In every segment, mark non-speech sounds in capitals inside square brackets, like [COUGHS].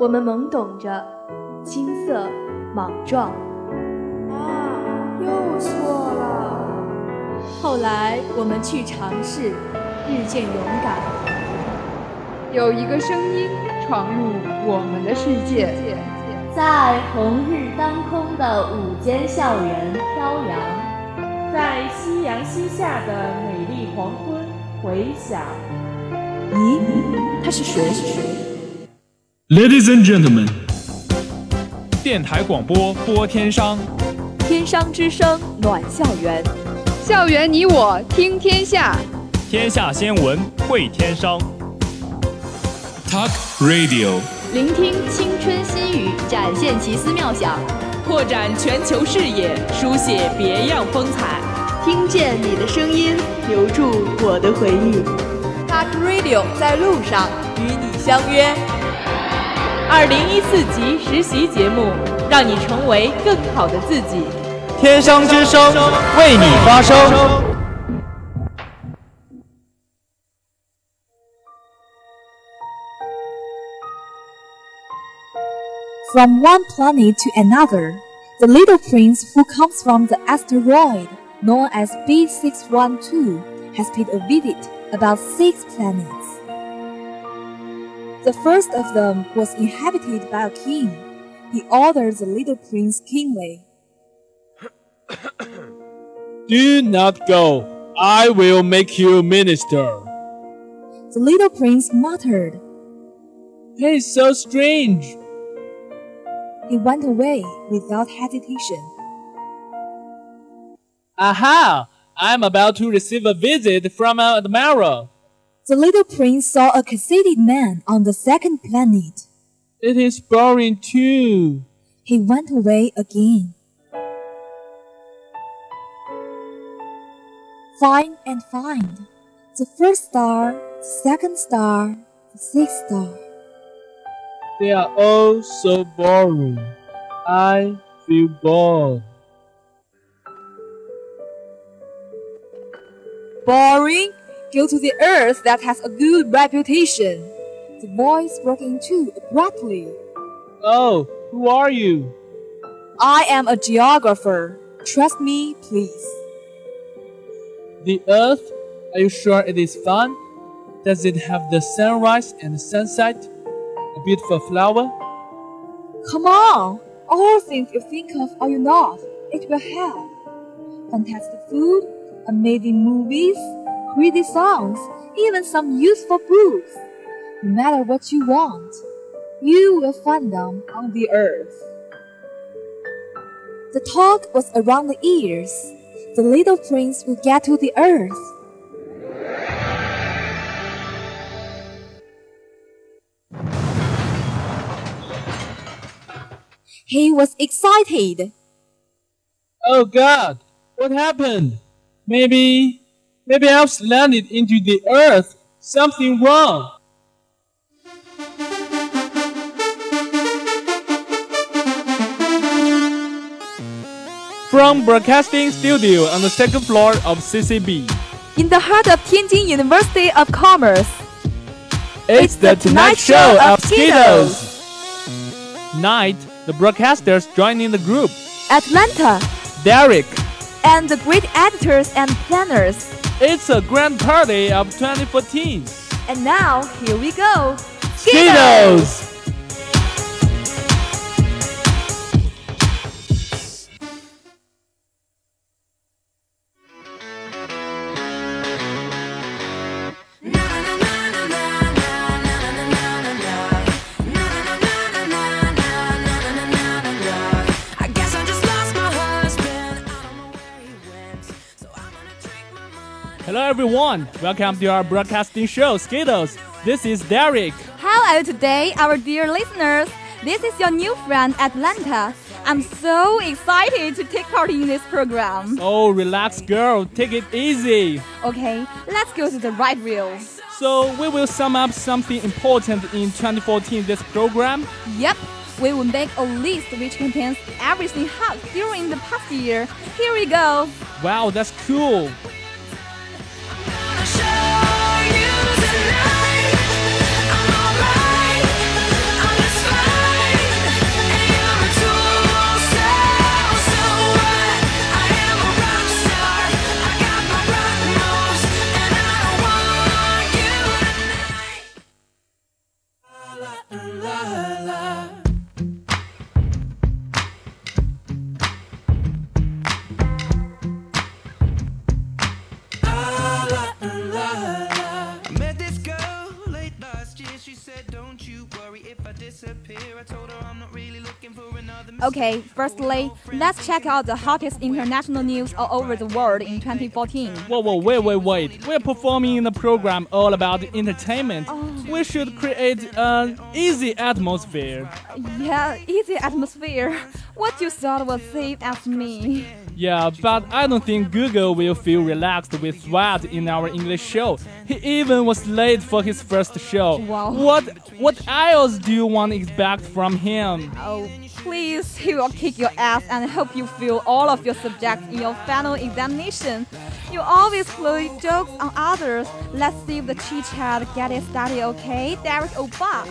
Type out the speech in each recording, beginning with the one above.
我们懵懂着，青涩莽撞。啊，又错了。后来，我们去尝试，日渐勇敢。有一个声音闯入我们的世界，在红日当空的午间校园飘扬，在夕阳西下的美丽黄昏回响。咦，他是谁？Ladies and gentlemen，电台广播播天商，天商之声暖校园，校园你我听天下，天下先闻会天商。Talk Radio，聆听青春心语，展现奇思妙想，拓展全球视野，书写别样风采。听见你的声音，留住我的回忆。Talk Radio 在路上与你相约。二零一四级实习节目，让你成为更好的自己。天商之声为你发声。From one planet to another, the little prince who comes from the asteroid known as B612 has paid a visit about six planets. The first of them was inhabited by a king. He ordered the little prince kingly. [COUGHS] Do not go. I will make you minister. The little prince muttered. He's so strange. He went away without hesitation. Aha! I'm about to receive a visit from an admiral. The little prince saw a conceited man on the second planet. It is boring too. He went away again. Find and find. The first star, the second star, the sixth star. They are all so boring. I feel bored. Boring? Go to the earth that has a good reputation. The voice broke into abruptly. Oh, who are you? I am a geographer. Trust me, please. The earth? Are you sure it is fun? Does it have the sunrise and sunset? A beautiful flower? Come on! All things you think of or you not, it will have. Fantastic food, amazing movies, pretty songs, even some useful books. No matter what you want, you will find them on the earth. The talk was around the ears. The little prince will get to the earth. He was excited. Oh God, what happened? Maybe, maybe I've landed into the earth. Something wrong. From broadcasting studio on the second floor of CCB. In the heart of Tianjin University of Commerce. It's, it's the, the Tonight Show of Skittles. Night, the broadcasters joining the group. Atlanta. Derek. And the great editors and planners. It's a grand party of 2014. And now, here we go. Skittles! Everyone. Welcome to our broadcasting show, Skittles. This is Derek. How are you today, our dear listeners? This is your new friend, Atlanta. I'm so excited to take part in this program. Oh, relax, girl. Take it easy. Okay, let's go to the right reel. So, we will sum up something important in 2014 this program. Yep, we will make a list which contains everything hot during the past year. Here we go. Wow, that's cool. Okay, firstly, let's check out the hottest international news all over the world in 2014. Whoa, whoa, wait, wait, wait. We're performing in a program all about entertainment. Oh. We should create an easy atmosphere. Yeah, easy atmosphere. What you thought was safe as me. Yeah, but I don't think Google will feel relaxed with Sweat in our English show. He even was late for his first show. Wow. What what else do you want to expect from him? Oh, please, he will kick your ass and help you fill all of your subjects in your final examination. You always play jokes on others. Let's see if the chit chat get it started, okay? Derek Oba.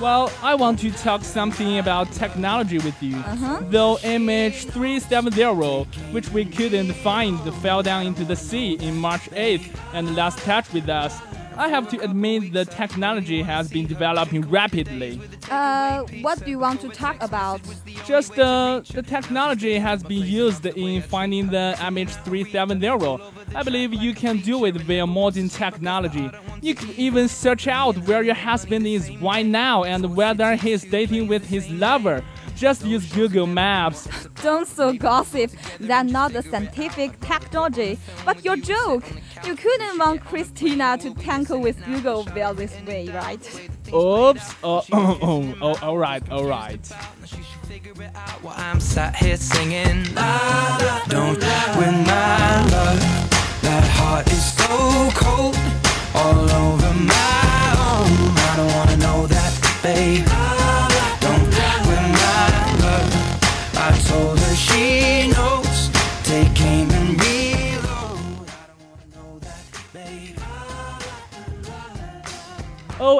Well, I want to talk something about technology with you. Uh-huh. Though MH370, which we couldn't find, fell down into the sea in March 8th and lost touch with us. I have to admit the technology has been developing rapidly. Uh, what do you want to talk about? Just uh, the technology has been used in finding the MH370. I believe you can do it via modern technology. You can even search out where your husband is right now and whether he's dating with his lover. Just use Google Maps. Don't so gossip. That's not the scientific technology, but your joke. You couldn't want Christina to tackle with Google via this way, right? Oops. Oh, [LAUGHS] oh, oh, oh, all right, all right. I'm sat here singing, don't win my love. That heart is so cold, all over my own. I don't wanna know that, babe.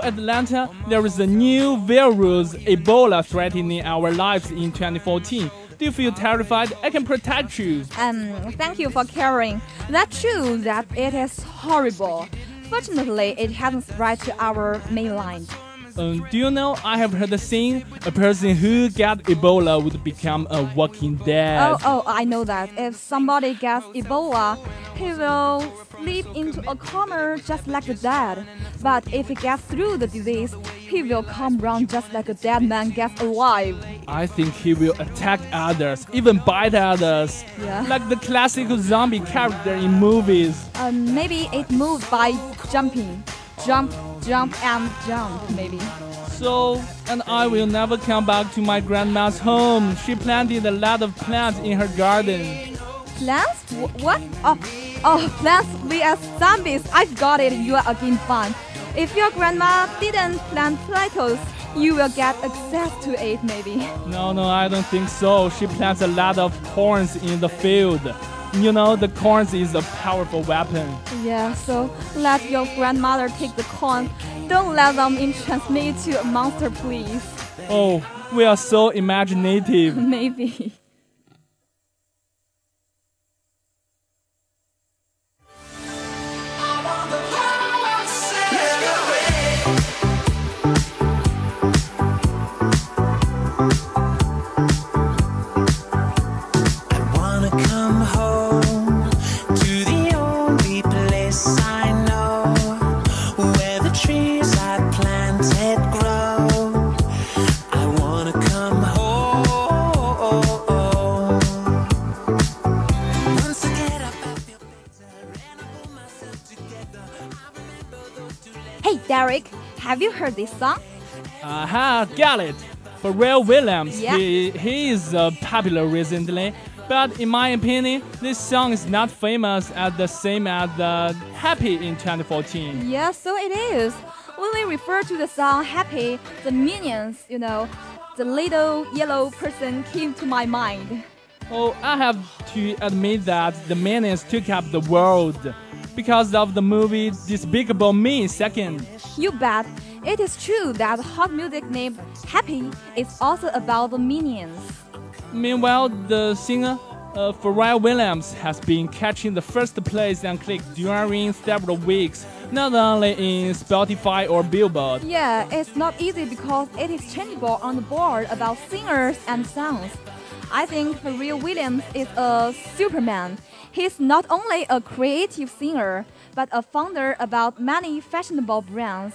Atlanta, there is a new virus, Ebola, threatening our lives in 2014. Do you feel terrified? I can protect you. Um, thank you for caring. That's true that it is horrible. Fortunately, it hasn't spread to our mainland. Um, do you know I have heard the saying a person who got Ebola would become a walking dead. Oh, oh, I know that. If somebody gets Ebola, he will slip into a corner just like a dead. But if he gets through the disease, he will come round just like a dead man gets alive. I think he will attack others, even bite others, Yeah. like the classic zombie character in movies. Um, maybe it moves by jumping. Jump, jump, and jump, maybe. So, and I will never come back to my grandma's home. She planted a lot of plants in her garden. Plants? What? Oh, oh, plants vs zombies. I've got it. You are again fun. If your grandma didn't plant potatoes, you will get access to it, maybe. No, no, I don't think so. She plants a lot of corns in the field. You know, the corns is a powerful weapon. Yeah, so let your grandmother take the corn. Don't let them me to a monster, please. Oh, we are so imaginative. [LAUGHS] Maybe. Have you heard this song? Aha, got it. Pharrell Williams. Yeah. He, he is uh, popular recently, but in my opinion, this song is not famous as the same as the Happy in 2014. Yes, so it is. When we refer to the song Happy, the minions, you know, the little yellow person came to my mind. Oh, I have to admit that the Minions took up the world because of the movie Despicable Me second. You bet. It is true that hot music named Happy is also about the minions. Meanwhile, the singer uh, Pharrell Williams has been catching the first place and click during several weeks, not only in Spotify or Billboard. Yeah, it's not easy because it is changeable on the board about singers and songs. I think Pharrell Williams is a superman. He's not only a creative singer, but a founder about many fashionable brands.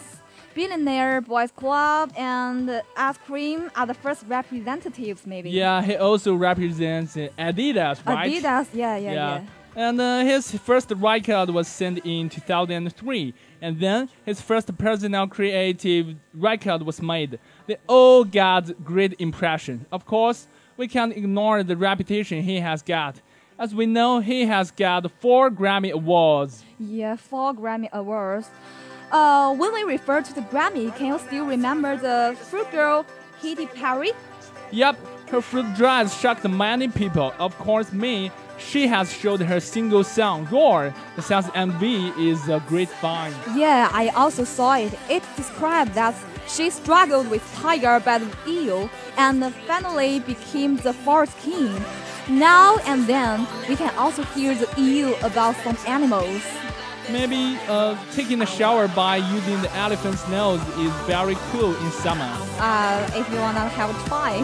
Billionaire Boys Club and Ice Cream are the first representatives, maybe. Yeah, he also represents Adidas, right? Adidas, yeah, yeah, yeah. And uh, his first record was sent in 2003, and then his first personal creative record was made. They all got great impression. Of course, we can't ignore the reputation he has got. As we know, he has got four Grammy Awards. Yeah, four Grammy Awards. Uh, when we refer to the Grammy, can you still remember the fruit girl Katy Perry? Yep, her fruit dress shocked many people. Of course, me. She has showed her single song Roar. The song's MV is a great find. Yeah, I also saw it. It described that she struggled with tiger bad eel and finally became the forest king. Now and then, we can also hear the EU about some animals. Maybe uh, taking a shower by using the elephant's nose is very cool in summer. Uh, if you wanna have a try.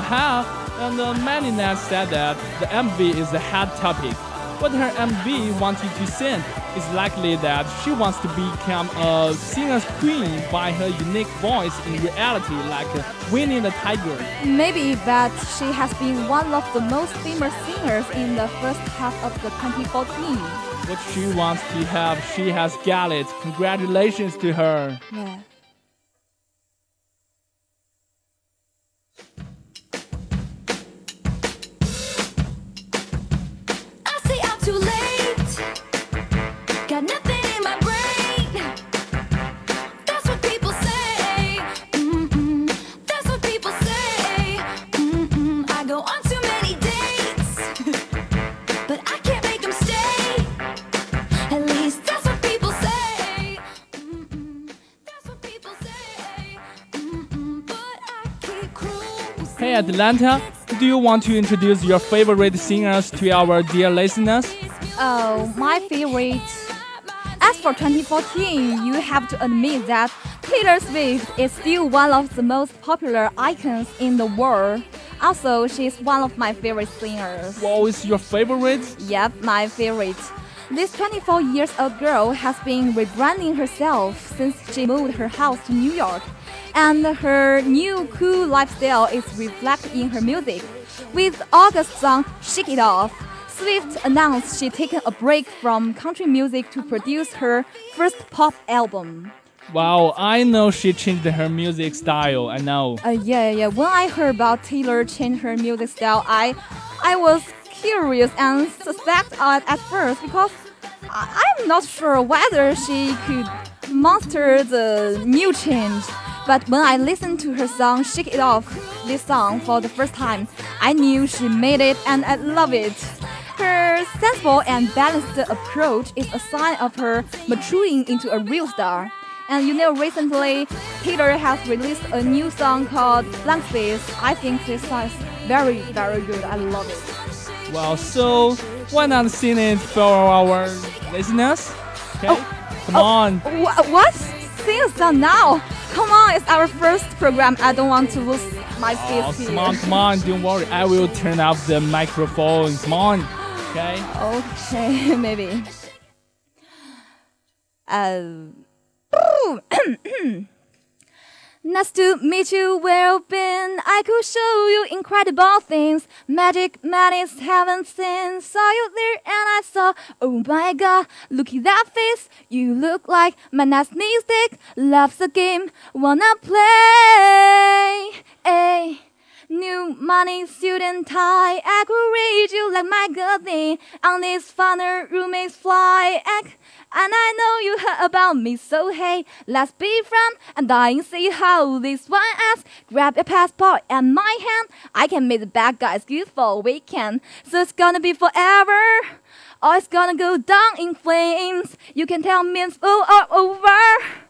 Aha! And uh, many nets said that the MV is a hot topic. What her MV wanted to send is likely that she wants to become a singer's queen by her unique voice in reality, like winning the tiger. Maybe, but she has been one of the most famous singers in the first half of the 2014. What she wants to have, she has got it. Congratulations to her. Yeah. Hey Atlanta, do you want to introduce your favorite singers to our dear listeners? Oh, my favorite. As for 2014, you have to admit that Taylor Swift is still one of the most popular icons in the world. Also, she's one of my favorite singers. What is your favorite? Yep, my favorite. This 24 years old girl has been rebranding herself since she moved her house to New York, and her new cool lifestyle is reflected in her music. With August's song "Shake It Off," Swift announced she'd taken a break from country music to produce her first pop album. Wow, I know she changed her music style. I know. Uh, yeah, yeah. When I heard about Taylor change her music style, I, I was curious and suspect at, at first because I, I'm not sure whether she could master the new change. But when I listened to her song "Shake It Off," this song for the first time, I knew she made it, and I love it. Her sensible and balanced approach is a sign of her maturing into a real star. And you know, recently Taylor has released a new song called Blank Space. I think this song is very, very good. I love it. Well, so why not sing it for our listeners? Okay, oh, come on. Oh, Wh- what? Sing a song now? Come on, it's our first program. I don't want to lose my Oh, skills come on, come on, don't worry. I will turn off the microphone. Come on, okay? Okay, [LAUGHS] maybe. Uh, [CLEARS THROAT] [CLEARS THROAT] Nice to meet you, where you've been. I could show you incredible things. Magic madness haven't seen. Saw you there and I saw, oh my god, look at that face. You look like my nasty stick. Loves the game, wanna play. Ay. New money student and tie. I could read you like my good thing. On this funner roommates fly. Egg. And I know you heard about me, so hey, let's be friends and I dying see how this one asks. Grab your passport and my hand. I can make the bad guys good for a weekend. So it's gonna be forever. Or it's gonna go down in flames. You can tell me it's all over.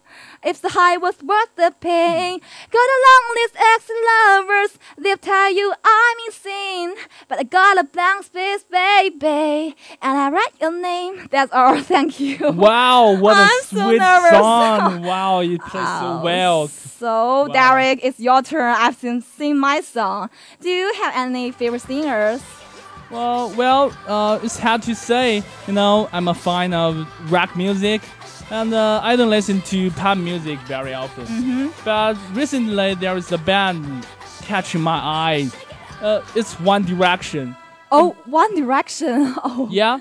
If the high was worth the pain, got a long list ex lovers. They'll tell you I'm insane, but I got a blank space, baby, and I write your name. That's all. [LAUGHS] Thank you. Wow, what a I'm so sweet nervous. song! Wow, you [LAUGHS] play so well. So, Derek, it's your turn. I've seen sing my song. Do you have any favorite singers? Well, well, uh, it's hard to say. You know, I'm a fan of rock music, and uh, I don't listen to pop music very often. Mhm. But recently, there is a band catching my eye. Uh, it's One Direction. Oh, One Direction. [LAUGHS] Oh, Yeah,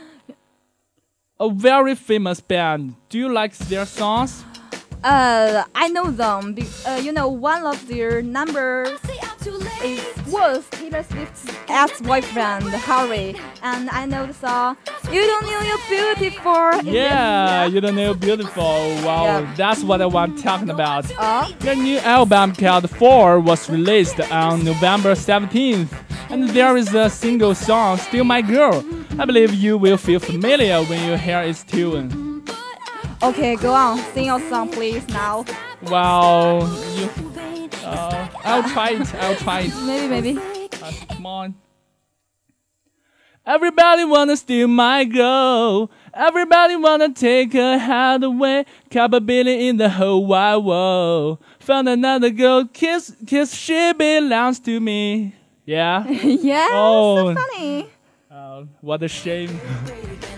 a very famous band. Do you like their songs? Uh, I know them. Be- uh, you know, one of their numbers is, was Taylor Swift's ex-boyfriend Harry, and I know the song "You Don't Know You're Beautiful." Yeah, you don't know beautiful. Wow, Yeah. that's what I want talking about. Uh? Their new album called Four was released on November 17th, and there is a single song, Steal My Girl. I believe you will feel familiar when you hear its tune. Okay, go on, sing your song, please. Now, Wow, you. Uh, I'll try it. I'll try it. maybe, maybe. Uh, come on. Everybody wanna steal my girl. Everybody wanna take her heart away. Capability in the whole wide world. Found another girl, kiss, kiss, she belongs to me. Yeah. [LAUGHS] yeah, Oh. so funny. Oh, what a shame. [LAUGHS]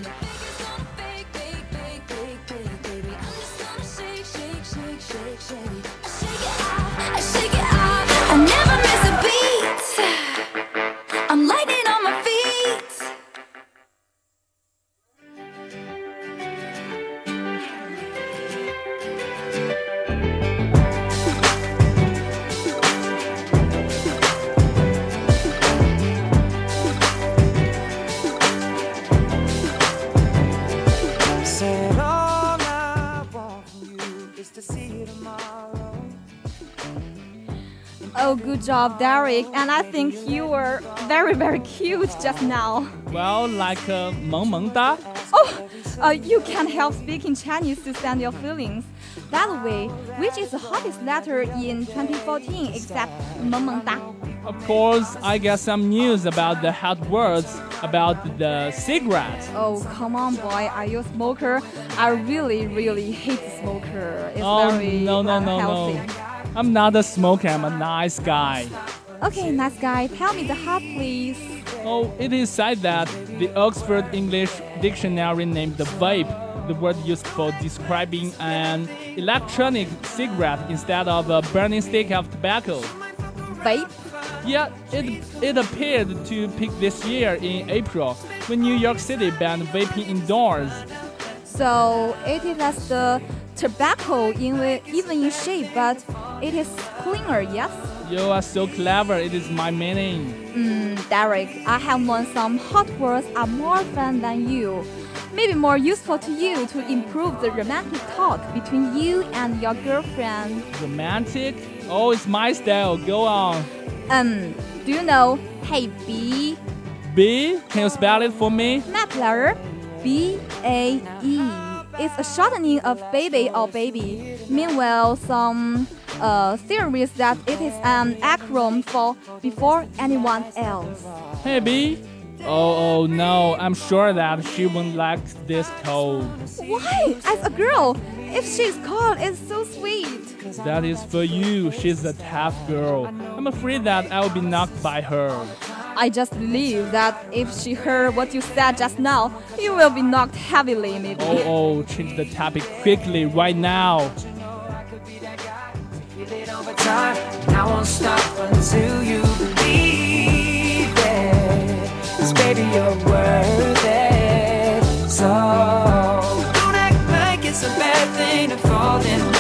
Oh, good job, Derek. And I think you were very, very cute just now. Well, like uh, 萌萌哒. Oh, uh, you can't help speaking Chinese to send your feelings. By the way, which is the hottest letter in 2014 except 萌萌哒? Of course, I got some news about the hot words about the cigarette. Oh, come on, boy. Are you a smoker? I really, really hate smoker. It's oh very no no no unhealthy. no! I'm not a smoker. I'm a nice guy. Okay, nice guy. Tell me the hot, please. Oh, it is said that the Oxford English Dictionary named the vape the word used for describing an electronic cigarette instead of a burning stick of tobacco. Vape? Yeah, it, it appeared to peak this year in April when New York City banned vaping indoors. So it is as the tobacco in even in shape, but it is cleaner, yes? You are so clever, it is my meaning. Mm, Derek, I have learned some hot words are more fun than you. Maybe more useful to you to improve the romantic talk between you and your girlfriend. Romantic? Oh, it's my style, go on. Um, do you know Hey B? B? Can you spell it for me? Map letter B A E. It's a shortening of baby or baby. Meanwhile, some uh, theories that it is an acronym for before anyone else. Hey B? Oh, oh no, I'm sure that she won't like this code. Why? As a girl, if she's called, it's so sweet. That is for you, she's a tough girl. I'm afraid that I will be knocked by her. I just believe that if she heard what you said just now, you will be knocked heavily, maybe. Oh, oh, change the topic quickly right now. Feel it over time, and I won't stop until you believe it. 'Cause baby, you're worth it. So don't act like it's a bad thing to fall in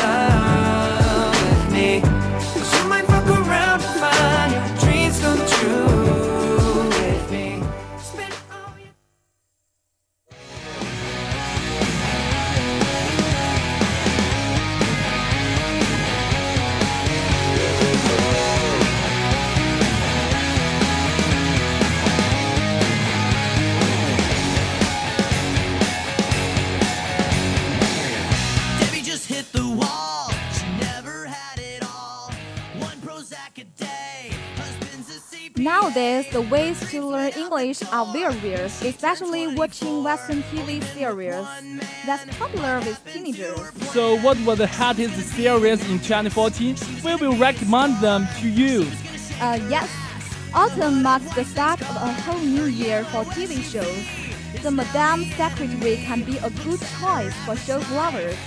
Nowadays, the ways to learn English are various, especially watching Western TV series that's popular with teenagers. So, what were the hottest series in 2014? We will recommend them to you. Uh, yes, autumn marks the start of a whole new year for TV shows. The Madame Secretary can be a good choice for show lovers.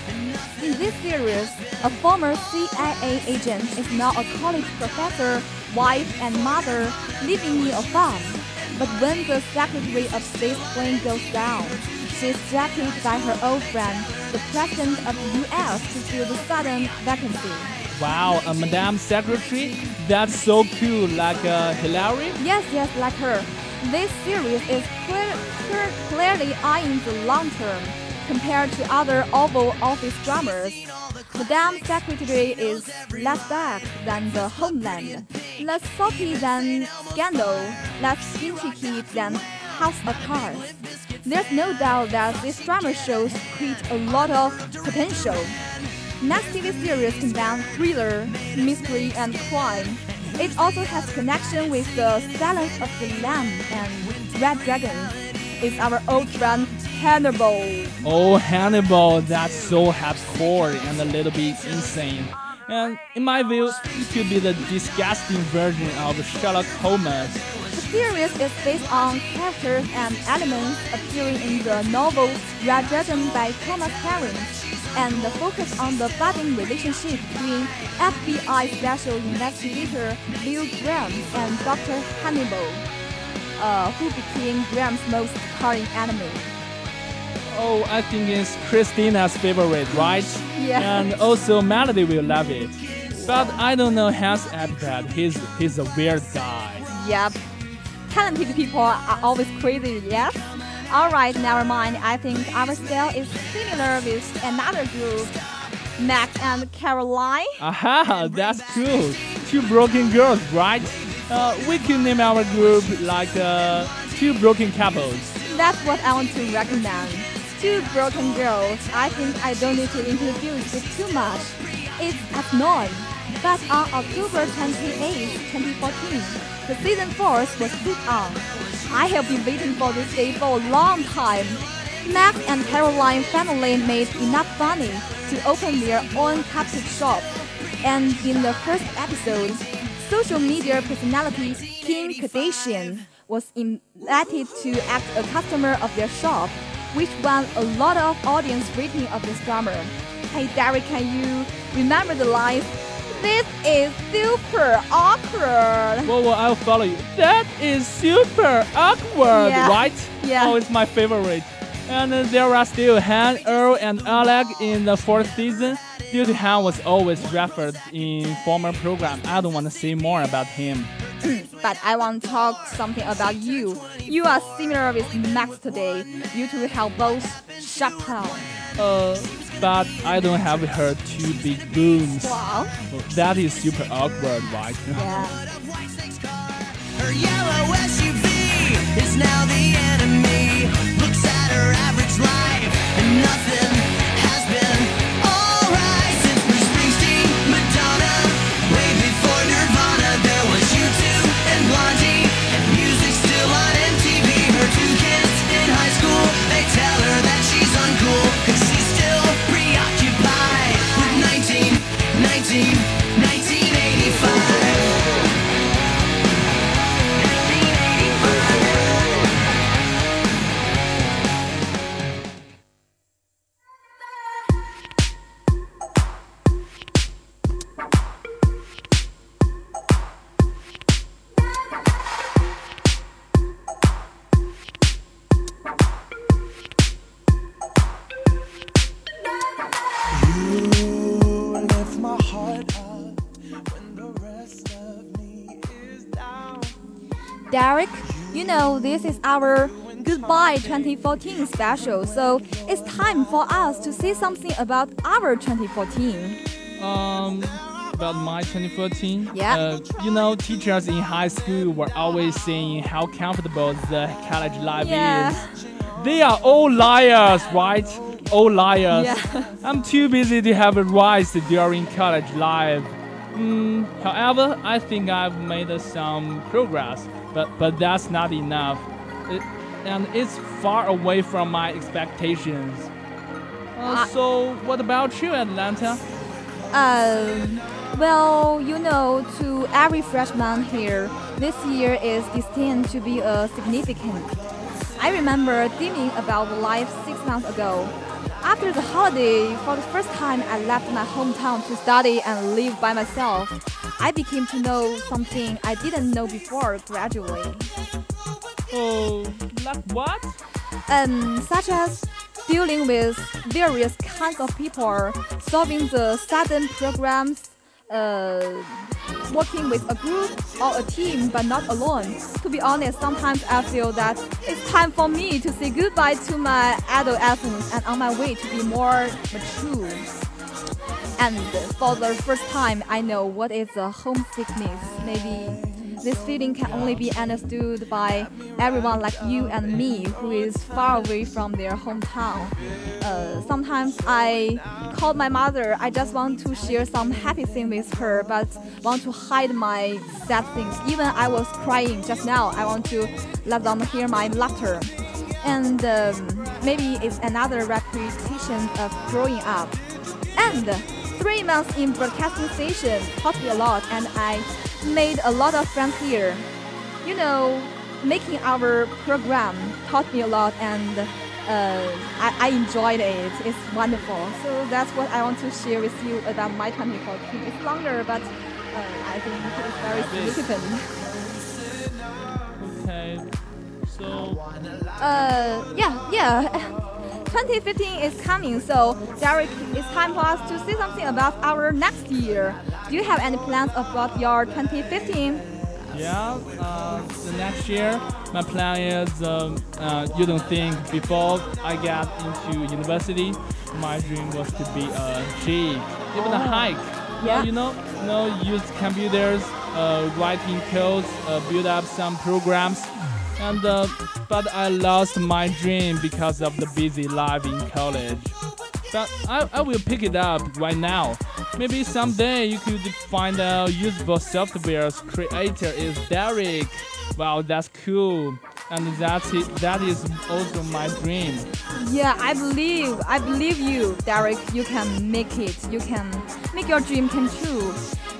In this series, a former CIA agent is now a college professor, wife, and mother living in a farm. But when the Secretary of State's plane goes down, she is drafted by her old friend, the President of the U.S., to fill the sudden vacancy. Wow, a Madame Secretary? That's so cool, like uh, Hillary? Yes, yes, like her. This series is clear, clear, clearly eyeing the long term compared to other Oval Office dramas. Madame Secretary is less dark than The Homeland, less soapy than Scandal, less intricate than House of Cards. There's no doubt that this drama shows create a lot of potential. Next TV series combines thriller, mystery, and crime. It also has connection with the Silence of the Lamb and Red Dragon. It's our old friend Hannibal. Oh, Hannibal, that's so hardcore and a little bit insane. And in my view, it could be the disgusting version of Sherlock Holmes. The series is based on characters and elements appearing in the novel Red Dragon by Thomas Harris, and the focus on the budding relationship between FBI Special Investigator Bill Graham and Dr. Hannibal, uh, who became Graham's most cunning enemy. Oh, I think it's Christina's favorite, right? Yeah. And also Melody will love it. But I don't know Hans Epcot. He's he's a weird guy. Yep. Talented people are always crazy, yes? Alright, never mind. I think our style is similar with another group, Max and Caroline. Aha, that's cool. Two broken girls, right? Uh, we can name our group like uh, two broken couples. That's what I want to recommend. Two broken girls. I think I don't need to introduce it too much. It's at known. But on October 28, 2014, the season 4 was put on. I have been waiting for this day for a long time. Max and Caroline family made enough money to open their own cupcake shop. And in the first episode, social media personality Kim Kardashian was invited to act a customer of their shop, which won a lot of audience rating of this drama. Hey Derek, can you remember the lines? This is super awkward. Whoa, whoa, I'll follow you. That is super awkward, Yeah. right? Yeah. Oh, it's my favorite. And uh, there are still Han, Earl, and Oleg in the fourth season. Due to Han was always referred in former program, I don't want to say more about him. [CLEARS THROAT] but I want to talk something about you. You are similar with Max today. You two have both sharp tongue. Uh, but I don't have her two big booms. Wow. That is super awkward, right? Yeah. Her yellow SUV is now the enemy. Looks at her average life, and nothing Derek, you know this is our Goodbye 2014 special, so it's time for us to say something about our 2014. Um, about my 2014. Yeah. Uh, you know, teachers in high school were always saying how comfortable the college life Yeah. is. They are all liars, right? All liars. Yeah. [LAUGHS] I'm too busy to have a rise during college life. Mm, however, I think I've made some progress, but but that's not enough. It, and it's far away from my expectations. Uh, so, what about you, Atlanta? Um, well, you know, to every freshman here, this year is destined to be a significant. I remember dreaming about life six months ago. After the holiday, for the first time, I left my hometown to study and live by myself. I became to know something I didn't know before gradually. Oh, like what? um, such as dealing with various kinds of people, solving the sudden programs, uh, working with a group or a team but not alone. To be honest, sometimes I feel that it's time for me to say goodbye to my adolescence and on my way to be more mature. And for the first time, I know what is a homesickness. Maybe this feeling can only be understood by everyone like you and me who is far away from their hometown. Uh, sometimes I called my mother. I just want to share some happy thing with her, but want to hide my sad things. Even I was crying just now. I want to let them hear my laughter. And um, maybe it's another repetition of growing up. And three months in broadcasting station taught me a lot, and I made a lot of friends here. You know, making our program taught me a lot, and uh, I, I enjoyed it. It's wonderful. So that's what I want to share with you about my 2014. It's longer, but uh, I think it's very significant. Okay. So, Uh, yeah, yeah. 2015 is coming, so Derek, it's time for us to say something about our next year. Do you have any plans about your 2015? yeah, uh, the next year, my plan is um, uh, you don't think before I get into university, my dream was to be a G, even a Oh. hike. Yeah. You know, you know, use computers, uh, writing codes, uh, build up some programs. And uh, but I lost my dream because of the busy life in college. But I, I will pick it up right now. Maybe someday you could find out useful software's creator is Derek. Wow, that's cool. And that's it, that is also my dream. Yeah, I believe, I believe you, Derek. You can make it. You can make your dream come true.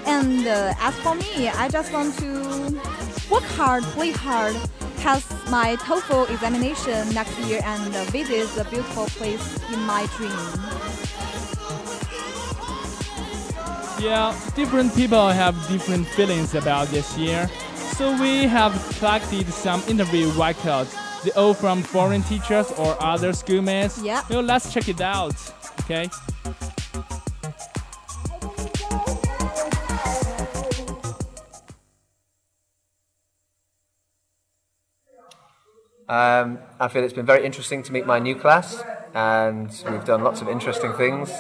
And uh, as for me, I just want to work hard, play hard, pass my TOEFL examination next year, and visit the beautiful place in my dream. Yeah, different people have different feelings about this year. So we have collected some interview records. They all from foreign teachers or other schoolmates. Yeah. So let's check it out. Okay. Um, I feel it's been very interesting to meet my new class, and we've done lots of interesting things,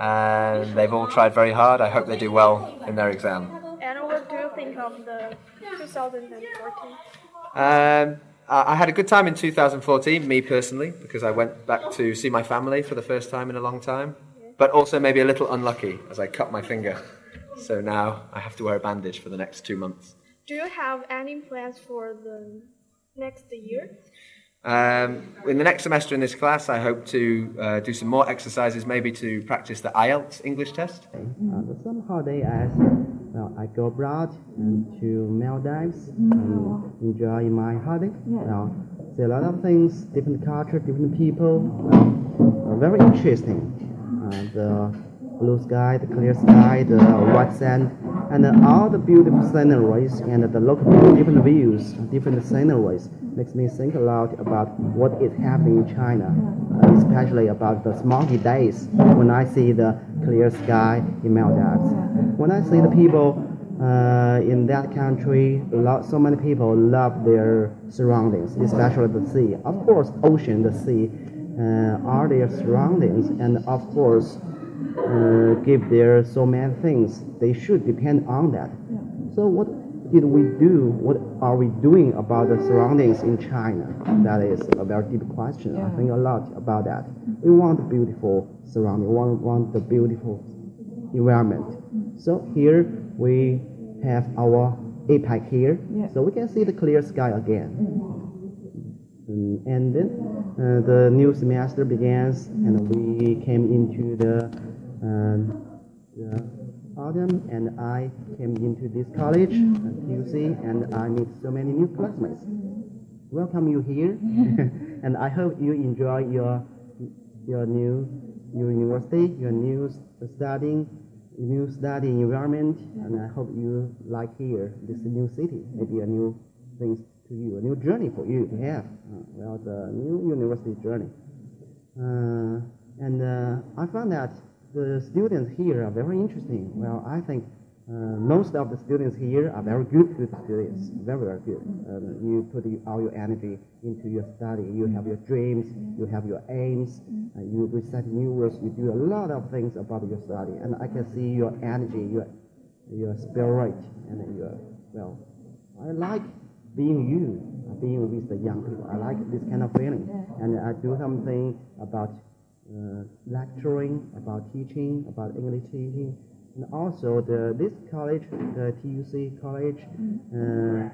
and they've all tried very hard. I hope they do well in their exam. And what do you think of the 2014? Um, I I had a good time in 2014, me personally, because I went back to see my family for the first time in a long time, but also maybe a little unlucky as I cut my finger. So now I have to wear a bandage for the next two months. Do you have any plans for the next year? Um, in the next semester in this class, I hope to uh, do some more exercises, maybe to practice the IELTS English test. Uh, the summer holiday, I well, I go abroad and to Maldives and enjoy my holiday. Well, see a lot of things, different culture, different people. Uh, very interesting. Uh, the blue sky, the clear sky, the white sand. And all the beautiful sceneries and the local different views, different sceneries makes me think a lot about what is happening in China, uh, especially about the smoggy days when I see the clear sky in Maldives. When I see the people uh, in that country, lot, so many people love their surroundings, especially the sea. Of course, ocean, the sea uh, are their surroundings, and of course, uh, give their so many things. They should depend on that. So what did we do? What are we doing about the surroundings in China? That is a very deep question. I think a lot about that. We want beautiful surrounding. We want, want the beautiful environment. So here we have our APEC here, so we can see the clear sky again. Mm, and then uh, the new semester begins, and we came into the, the autumn, and I came into this college, uh, TUC, and I meet so many new classmates. Welcome you here, [LAUGHS] and I hope you enjoy your your new your university, your new studying, new study environment, and I hope you like here this new city, maybe a new things to you, a new journey for you to have. Uh, well, the new university journey. Uh, and uh, I found that the students here are very interesting. Well, I think uh, most of the students here are very good, good students, very, very good. Uh, you put all your energy into your study. You have your dreams, you have your aims, uh, you recite new words, you do a lot of things about your study. And I can see your energy, your, your spirit, and your, well, I like being you, being with the young people. I like this kind of feeling. And I do something about uh, lecturing, about teaching, about English teaching. And also the this college, the TUC college, uh,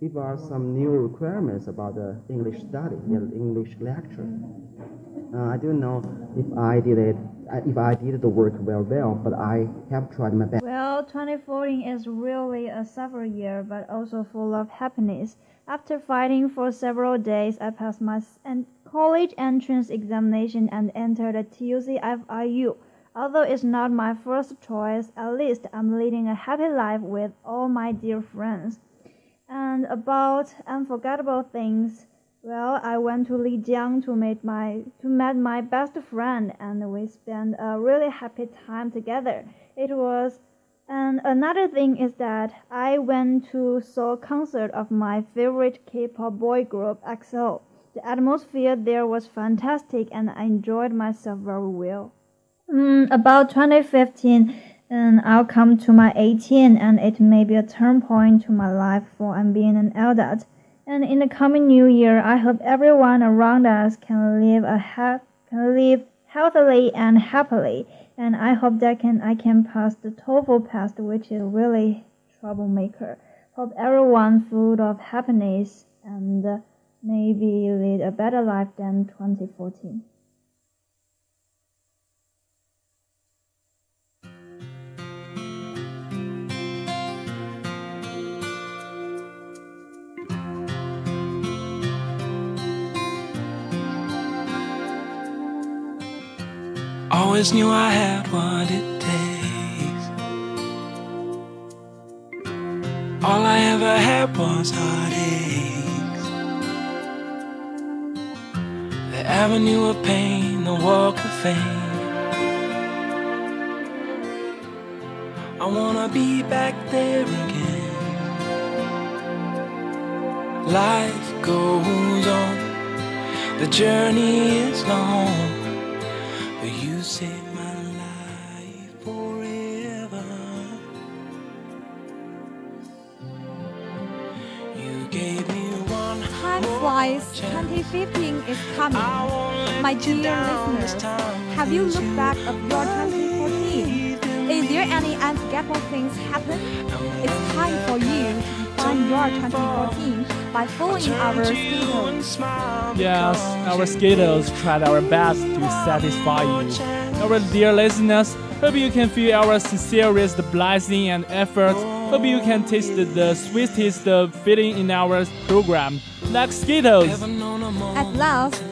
give us some new requirements about the English study, the English lecture. Uh, I don't know if I did it, uh, if I did the work well, well, but I have tried my best. Well, 2014 is really a suffer year, but also full of happiness. After fighting for several days, I passed my en- college entrance examination and entered the TUC FIU. Although it's not my first choice, at least I'm leading a happy life with all my dear friends. And about unforgettable things, well, I went to Lijiang to meet my to meet my best friend, and we spent a really happy time together. It was, and another thing is that I went to saw concert of my favorite K-pop boy group EXO. The atmosphere there was fantastic, and I enjoyed myself very well. Mm, about 2015, and I'll come to my 18, and it may be a turn point to my life for I'm being an adult. And in the coming new year, I hope everyone around us can live a can live healthily and happily. And I hope that can I can pass the TOEFL test, which is really troublemaker. Hope everyone full of happiness and uh, maybe lead a better life than 2014. Always knew I had what it takes. All I ever had was heartaches. Avenue of pain, the walk of fame. I wanna be back there again. Life goes on, the journey is long. But you saved 2015 is coming. My dear listeners, have you looked back of your 2014? Is there any unforgettable things happen? It's time for you to define your 2014 by following our schedules. Yes, our schedules tried our best to satisfy you. Our dear listeners, hope you can feel our sincerest blessing and effort. Hope you can taste the sweetest feeling in our program, like Skittles. At last,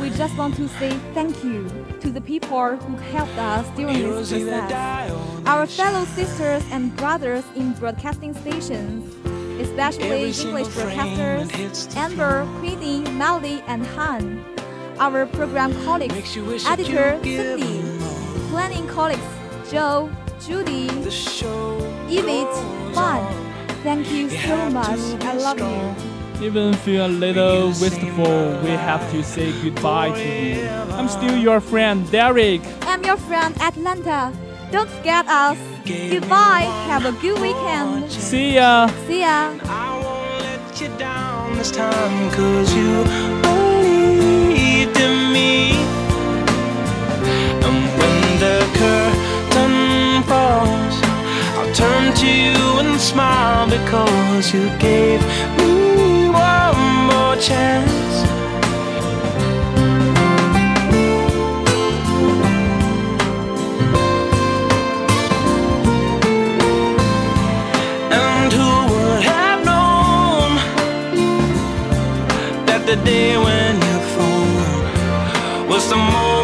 we just want to say thank you to the people who helped us during this process. Our fellow sisters and brothers in broadcasting stations, especially English broadcasters Amber, Queenie, Melody, and Han. Our program colleagues, editor Cindy, planning colleagues Joe, Judy, Evit, Fun. Thank you so much. I love you. Even feel a little wistful, we have to say goodbye to you. I'm still your friend, Derek. I'm your friend Atlanta. Don't forget us. Goodbye. Have a good weekend. See ya. See ya. I won't let you down this time cause you believed in me and when the curtain falls I'll turn to you and smile because you gave me one more chance. And who would have known that the day when you phone was the moment